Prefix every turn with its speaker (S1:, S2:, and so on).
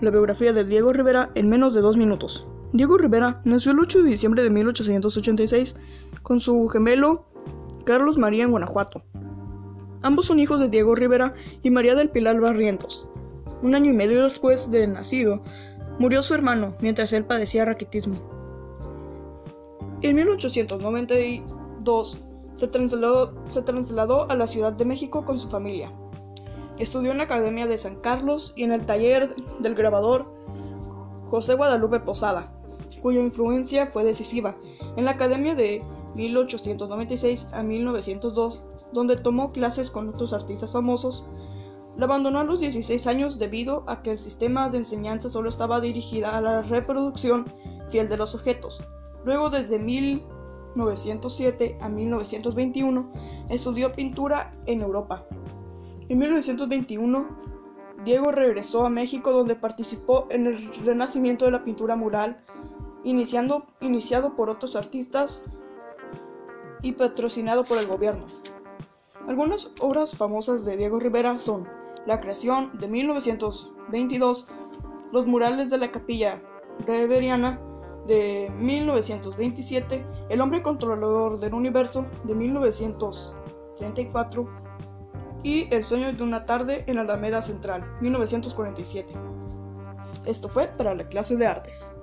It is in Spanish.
S1: la biografía de Diego Rivera en menos de dos minutos. Diego Rivera nació el 8 de diciembre de 1886 con su gemelo Carlos María en Guanajuato. Ambos son hijos de Diego Rivera y María del Pilar Barrientos. Un año y medio después de nacido, murió su hermano mientras él padecía raquitismo. En 1892 se trasladó, se trasladó a la Ciudad de México con su familia. Estudió en la Academia de San Carlos y en el taller del grabador José Guadalupe Posada, cuya influencia fue decisiva. En la Academia de 1896 a 1902, donde tomó clases con otros artistas famosos, la abandonó a los 16 años debido a que el sistema de enseñanza solo estaba dirigida a la reproducción fiel de los objetos. Luego, desde 1907 a 1921, estudió pintura en Europa. En 1921, Diego regresó a México donde participó en el renacimiento de la pintura mural, iniciado por otros artistas y patrocinado por el gobierno. Algunas obras famosas de Diego Rivera son la creación de 1922, los murales de la capilla Reveriana de 1927, El hombre controlador del universo de 1934 y El sueño de una tarde en Alameda Central, 1947. Esto fue para la clase de artes.